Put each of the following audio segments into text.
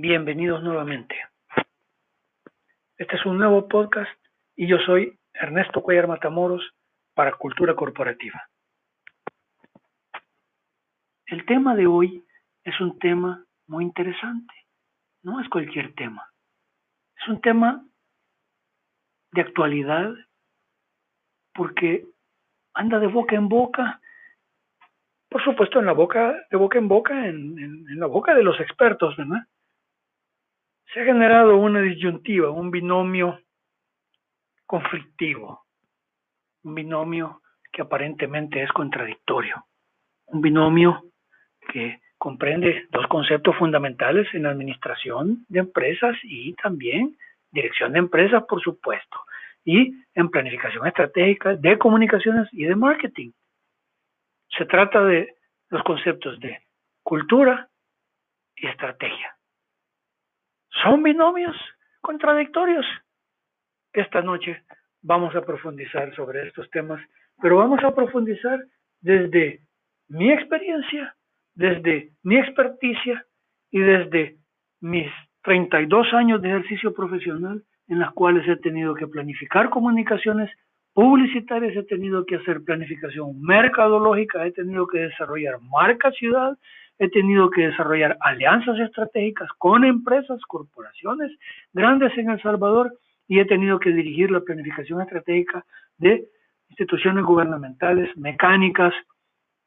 Bienvenidos nuevamente. Este es un nuevo podcast y yo soy Ernesto Cuellar Matamoros para Cultura Corporativa. El tema de hoy es un tema muy interesante. No es cualquier tema. Es un tema de actualidad porque anda de boca en boca por supuesto, en la boca, de boca en boca, en, en, la boca de los expertos, ¿verdad? Se ha generado una disyuntiva, un binomio conflictivo, un binomio que aparentemente es contradictorio, un binomio que comprende dos conceptos fundamentales en administración de empresas y también dirección de empresas, por supuesto, y en planificación estratégica de comunicaciones y de marketing. Se trata de los conceptos de cultura y estrategia. ¿Son binomios contradictorios? Esta noche vamos a profundizar sobre estos temas, pero vamos a profundizar desde mi experiencia, desde mi experticia y desde mis 32 años de ejercicio profesional en las cuales he tenido que planificar comunicaciones publicitarias, he tenido que hacer planificación mercadológica, he tenido que desarrollar marca ciudad, he tenido que desarrollar alianzas estratégicas con empresas, corporaciones grandes en El Salvador y he tenido que dirigir la planificación estratégica de instituciones gubernamentales, mecánicas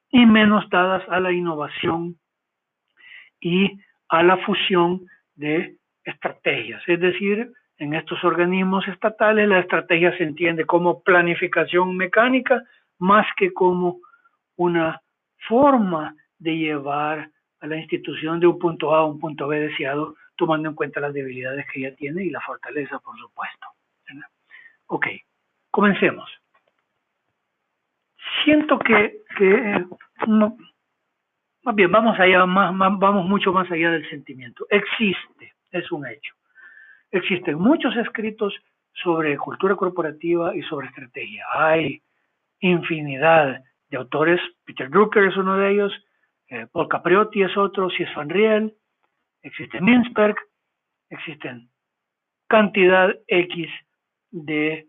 y menos dadas a la innovación y a la fusión de estrategias, es decir, en estos organismos estatales la estrategia se entiende como planificación mecánica más que como una forma de llevar a la institución de un punto A a un punto B deseado, tomando en cuenta las debilidades que ella tiene y la fortaleza, por supuesto. Ok, comencemos. Siento que, que más bien, vamos allá, más, vamos mucho más allá del sentimiento. Existe, es un hecho. Existen muchos escritos sobre cultura corporativa y sobre estrategia. Hay infinidad de autores. Peter Drucker es uno de ellos, eh, Paul Capriotti es otro, Cies van Riel, existe Minsberg, existen cantidad X de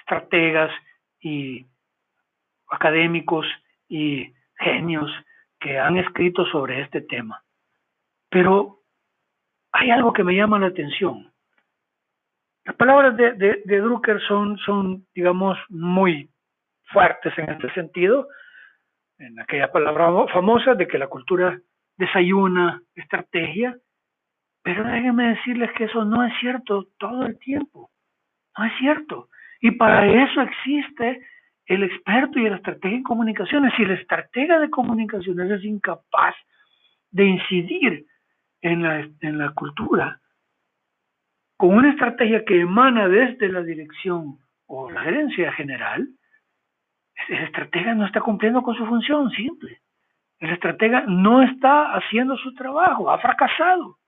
estrategas y académicos y genios que han escrito sobre este tema. Pero hay algo que me llama la atención. Las palabras de, de, Drucker son, son, digamos, muy fuertes en este sentido, en aquella palabra famosa de que la cultura desayuna estrategia, pero déjenme decirles que eso no es cierto todo el tiempo, no es cierto. Y para eso existe el experto y el estratega en comunicaciones. Si el estratega de comunicaciones es incapaz de incidir en la, en la cultura, con una estrategia que emana desde la dirección o la gerencia general, el estratega no está cumpliendo con su función simple. El estratega no está haciendo su trabajo, ha fracasado.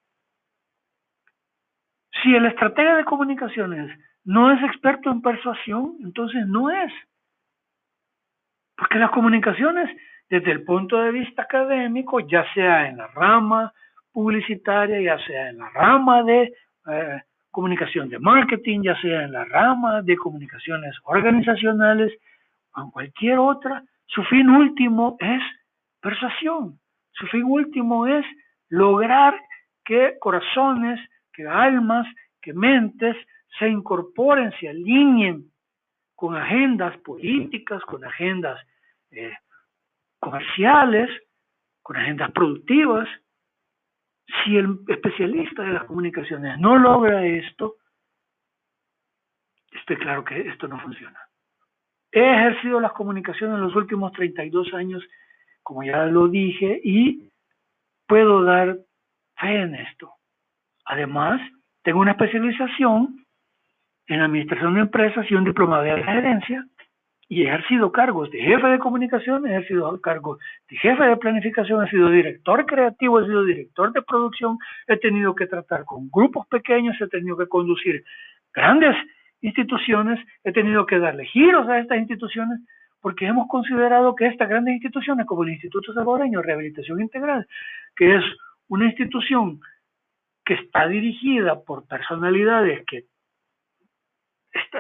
Si el estratega de comunicaciones no es experto en persuasión, entonces no es. Porque las comunicaciones, desde el punto de vista académico, ya sea en la rama publicitaria, ya sea en la rama de eh, comunicación de marketing, ya sea en la rama de comunicaciones organizacionales en cualquier otra, su fin último es persuasión. Su fin último es lograr que corazones, que almas, que mentes se incorporen, se alineen con agendas políticas, con agendas eh, comerciales, con agendas productivas, si el especialista de las comunicaciones no logra esto, estoy claro que esto no funciona. He ejercido las comunicaciones en los últimos 32 años, como ya lo dije, y puedo dar fe en esto. Además, tengo una especialización en administración de empresas y un diplomado de gerencia y he ejercido cargos de jefe de comunicación, he ejercido cargos de jefe de planificación, he sido director creativo, he sido director de producción, he tenido que tratar con grupos pequeños, he tenido que conducir grandes instituciones, he tenido que darle giros a estas instituciones porque hemos considerado que estas grandes instituciones como el Instituto Salvadoreño de Rehabilitación Integral, que es una institución que está dirigida por personalidades que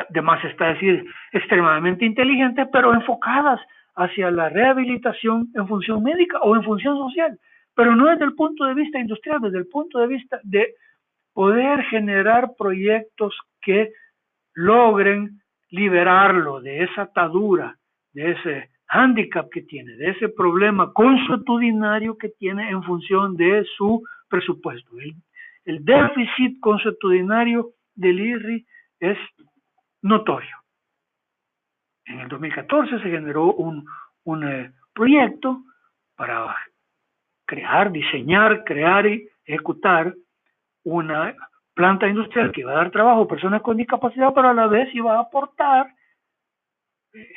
además está decir extremadamente inteligentes, pero enfocadas hacia la rehabilitación en función médica o en función social, pero no desde el punto de vista industrial, desde el punto de vista de poder generar proyectos que logren liberarlo de esa atadura, de ese handicap que tiene, de ese problema consuetudinario que tiene en función de su presupuesto. El, déficit consuetudinario del IRRI es notorio. En el 2014 se generó un, un eh, proyecto para crear, diseñar, crear y ejecutar una planta industrial que iba a dar trabajo a personas con discapacidad, pero a la vez iba a aportar, eh,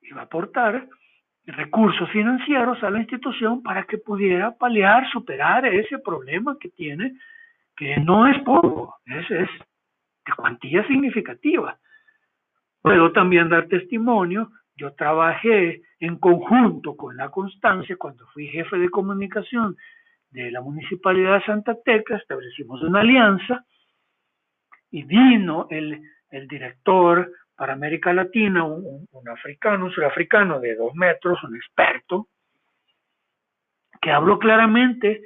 iba a aportar recursos financieros a la institución para que pudiera paliar, superar ese problema que tiene, que no es poco, es, es de cuantía significativa. Puedo también dar testimonio, yo trabajé en conjunto con la Constancia cuando fui jefe de comunicación de la Municipalidad de Santa Tecla, establecimos una alianza y vino el, el director para América Latina, un, un, africano, un surafricano de dos metros, un experto, que habló claramente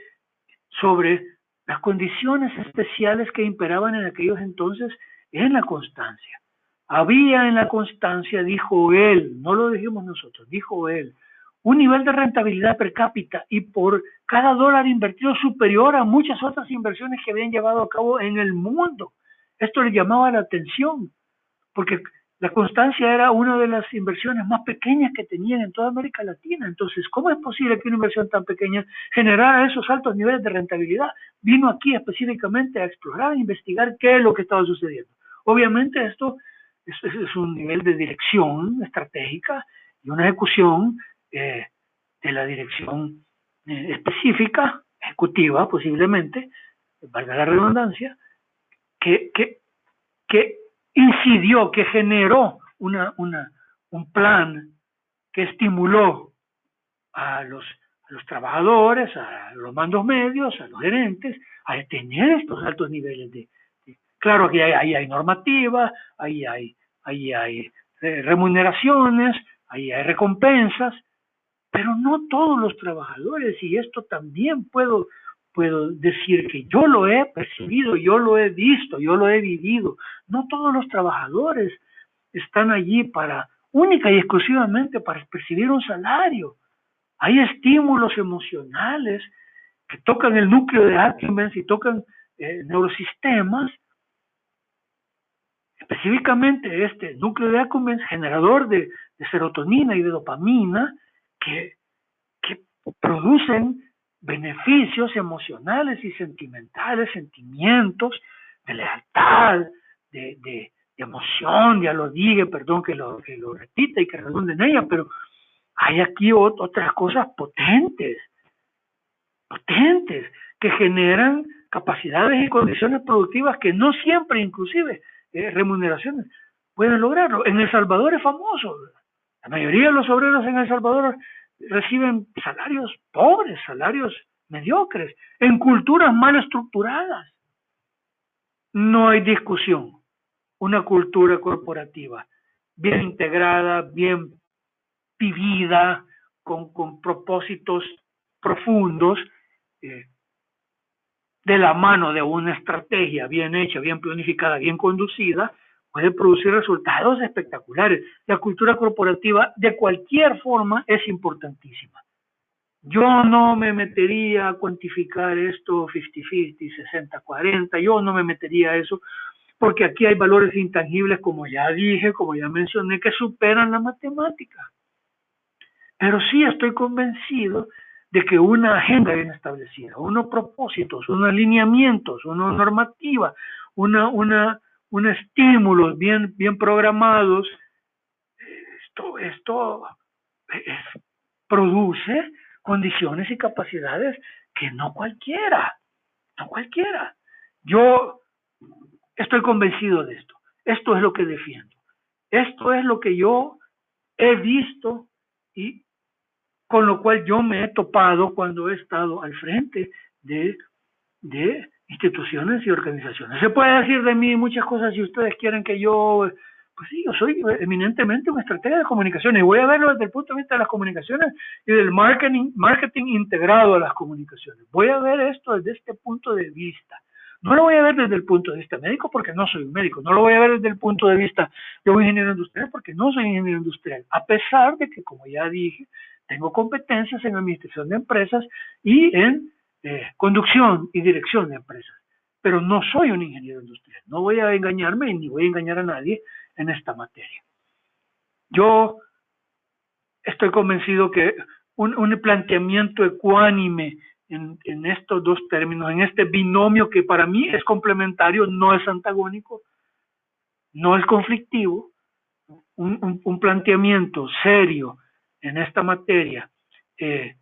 sobre las condiciones especiales que imperaban en aquellos entonces en la constancia. Había en la constancia, dijo él, no lo dijimos nosotros, dijo él, un nivel de rentabilidad per cápita y por cada dólar invertido superior a muchas otras inversiones que habían llevado a cabo en el mundo. Esto le llamaba la atención, porque la constancia era una de las inversiones más pequeñas que tenían en toda América Latina. Entonces, ¿cómo es posible que una inversión tan pequeña generara esos altos niveles de rentabilidad? Vino aquí específicamente a explorar, a investigar qué es lo que estaba sucediendo. Obviamente esto es, es un nivel de dirección estratégica y una ejecución eh, de la dirección eh, específica, ejecutiva posiblemente, valga la redundancia, que, que, que incidió, que generó una, una, un plan que estimuló a los, los trabajadores, a los mandos medios, a los gerentes, a tener estos altos niveles de... claro que ahí hay, normativa, ahí hay, ahí hay eh, remuneraciones, ahí hay recompensas, pero no todos los trabajadores, y esto también puedo, puedo decir que yo lo he percibido, yo lo he visto, yo lo he vivido, no todos los trabajadores están allí para única y exclusivamente para percibir un salario. Hay estímulos emocionales que tocan el núcleo de Atkins y tocan eh, neurosistemas. Específicamente este núcleo de Acumen, generador de, serotonina y de dopamina, que, producen beneficios emocionales y sentimentales, sentimientos de lealtad, de, emoción, ya lo dije, perdón que lo, que lo repita y que redunde en ella, pero hay aquí otras cosas potentes, potentes, que generan capacidades y condiciones productivas que no siempre inclusive eh, remuneraciones pueden lograrlo. En El Salvador es famoso, la mayoría de los obreros en El Salvador reciben salarios pobres, salarios mediocres, en culturas mal estructuradas. No hay discusión. Una cultura corporativa bien integrada, bien vivida, con, propósitos profundos, eh, de la mano de una estrategia bien hecha, bien planificada, bien conducida, puede producir resultados espectaculares. La cultura corporativa de cualquier forma es importantísima. Yo no me metería a cuantificar esto 50-50, 60-40, yo no me metería a eso, porque aquí hay valores intangibles, como ya dije, como ya mencioné, que superan la matemática. Pero sí estoy convencido de que una agenda bien establecida, unos propósitos, unos alineamientos, una normativa, una, una, un estímulos bien, bien programados, esto, esto produce condiciones y capacidades que no cualquiera, no cualquiera. Yo estoy convencido de esto. Esto es lo que defiendo. Esto es lo que yo he visto y con lo cual yo me he topado cuando he estado al frente de, de instituciones y organizaciones. Se puede decir de mí muchas cosas si ustedes quieren que yo, pues sí, yo soy eminentemente una estrategia de comunicación y voy a verlo desde el punto de vista de las comunicaciones y del marketing, marketing integrado a las comunicaciones. Voy a ver esto desde este punto de vista. No lo voy a ver desde el punto de vista médico porque no soy un médico, no lo voy a ver desde el punto de vista de un ingeniero industrial porque no soy ingeniero industrial, a pesar de que, como ya dije, tengo competencias en administración de empresas y en eh, conducción y dirección de empresas, pero no soy un ingeniero industrial, no voy a engañarme ni voy a engañar a nadie en esta materia. Yo estoy convencido que un, un planteamiento ecuánime en, estos dos términos, en este binomio que para mí es complementario, no es antagónico, no es conflictivo, un, planteamiento serio en esta materia, eh,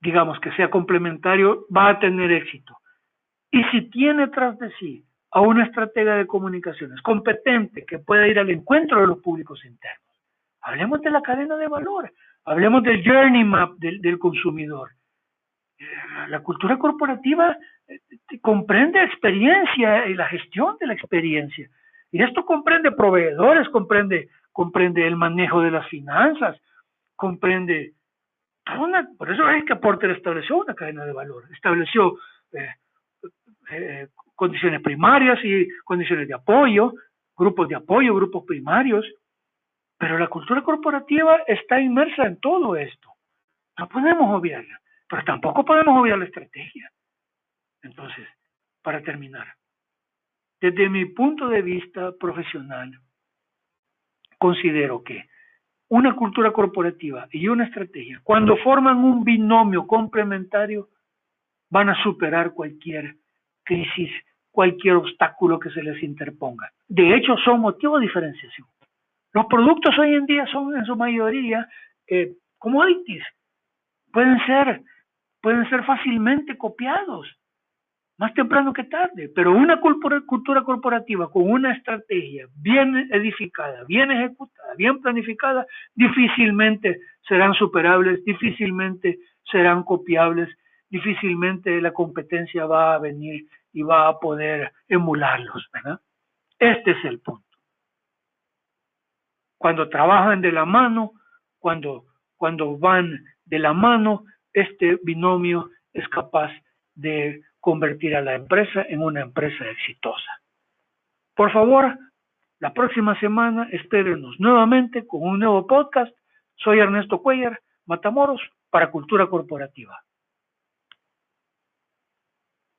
digamos que sea complementario, va a tener éxito. Y si tiene tras de sí a una estratega de comunicaciones competente que pueda ir al encuentro de los públicos internos, hablemos de la cadena de valor, hablemos del journey map del consumidor, la cultura corporativa eh, comprende experiencia y la gestión de la experiencia. Y esto comprende proveedores, comprende, comprende el manejo de las finanzas, comprende por eso es que Porter estableció una cadena de valor, estableció eh, eh, condiciones primarias y condiciones de apoyo, grupos de apoyo, grupos primarios, pero la cultura corporativa está inmersa en todo esto. No podemos obviarla. Pero tampoco podemos obviar la estrategia. Entonces, para terminar, desde mi punto de vista profesional, considero que una cultura corporativa y una estrategia, cuando forman un binomio complementario, van a superar cualquier crisis, cualquier obstáculo que se les interponga. De hecho, son motivo de diferenciación. Los productos hoy en día son en su mayoría eh, commodities. Pueden ser pueden ser fácilmente copiados, más temprano que tarde, pero una cultura, corporativa con una estrategia bien edificada, bien ejecutada, bien planificada, difícilmente serán superables, difícilmente serán copiables, difícilmente la competencia va a venir y va a poder emularlos, ¿verdad? Este es el punto. Cuando trabajan de la mano, cuando, cuando van de la mano, este binomio es capaz de convertir a la empresa en una empresa exitosa. Por favor, la próxima semana espérenos nuevamente con un nuevo podcast. Soy Ernesto Cuellar, Matamoros, para Cultura Corporativa.